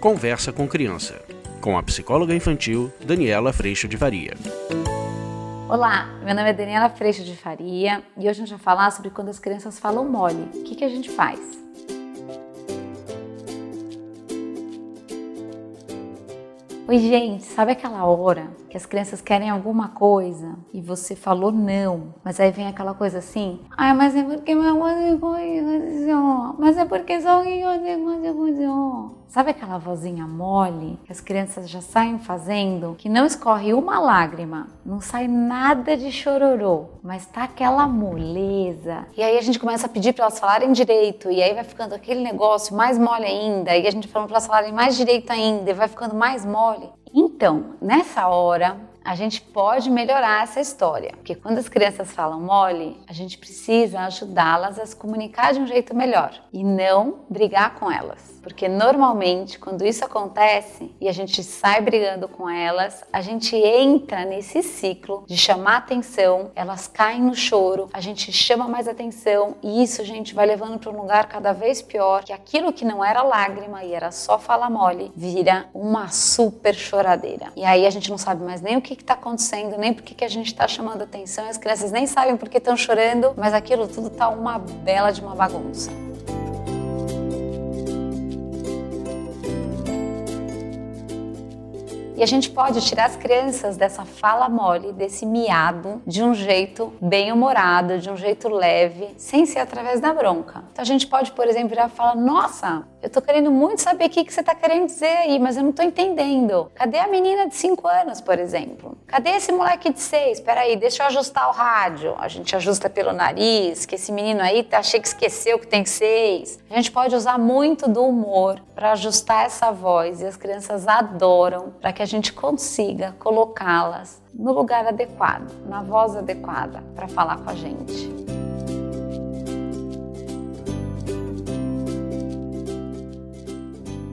Conversa com Criança, com a psicóloga infantil Daniela Freixo de Faria. Olá, meu nome é Daniela Freixo de Faria e hoje a gente vai falar sobre quando as crianças falam mole. O que, que a gente faz? Oi, gente, sabe aquela hora que as crianças querem alguma coisa e você falou não, mas aí vem aquela coisa assim: ai, mas é porque meu mãe aconteceu, mas é porque só. Sabe aquela vozinha mole que as crianças já saem fazendo, que não escorre uma lágrima, não sai nada de chororô, mas tá aquela moleza. E aí a gente começa a pedir para elas falarem direito, e aí vai ficando aquele negócio mais mole ainda, e a gente fala para elas falarem mais direito ainda, e vai ficando mais mole. Então, nessa hora, a gente pode melhorar essa história, porque quando as crianças falam mole, a gente precisa ajudá-las a se comunicar de um jeito melhor e não brigar com elas. Porque normalmente, quando isso acontece e a gente sai brigando com elas, a gente entra nesse ciclo de chamar atenção, elas caem no choro, a gente chama mais atenção e isso, gente, vai levando para um lugar cada vez pior, que aquilo que não era lágrima e era só fala mole, vira uma super choradeira. E aí a gente não sabe mais nem o que está acontecendo, nem por que a gente está chamando atenção, as crianças nem sabem por que estão chorando, mas aquilo tudo está uma bela de uma bagunça. E a gente pode tirar as crianças dessa fala mole, desse miado, de um jeito bem humorado, de um jeito leve, sem ser através da bronca. Então a gente pode, por exemplo, virar e falar: Nossa, eu tô querendo muito saber o que, que você tá querendo dizer aí, mas eu não tô entendendo. Cadê a menina de 5 anos, por exemplo? Cadê esse moleque de 6? Peraí, deixa eu ajustar o rádio. A gente ajusta pelo nariz, que esse menino aí tá, achei que esqueceu que tem 6. A gente pode usar muito do humor para ajustar essa voz e as crianças adoram para que a gente consiga colocá-las no lugar adequado, na voz adequada para falar com a gente.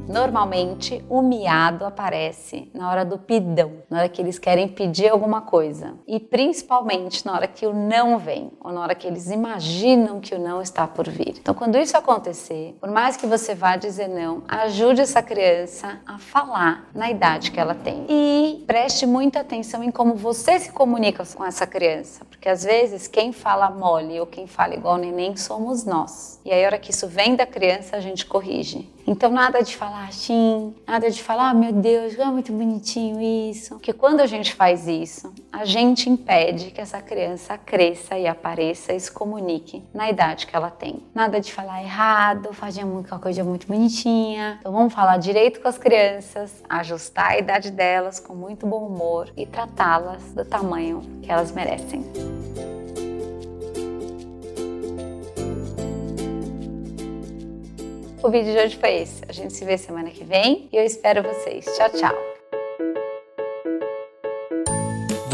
Normalmente, o miado aparece na hora do pidão, na hora que eles querem pedir alguma coisa. E principalmente na hora que o não vem, ou na hora que eles imaginam que o não está por vir. Então, quando isso acontecer, por mais que você vá dizer não, ajude essa criança a falar na idade que ela tem. E preste muita atenção em como você se comunica com essa criança, porque às vezes quem fala mole ou quem fala igual neném somos nós. E aí, a hora que isso vem da criança, a gente corrige. Então, nada de falar assim, nada de falar, oh, meu Deus, é muito bonitinho isso. Porque quando a gente faz isso, a gente impede que essa criança cresça e apareça e se comunique na idade que ela tem. Nada de falar errado, fazer uma coisa muito bonitinha. Então, vamos falar direito com as crianças, ajustar a idade delas com muito bom humor e tratá-las do tamanho que elas merecem. O vídeo de hoje foi esse. A gente se vê semana que vem e eu espero vocês. Tchau, tchau.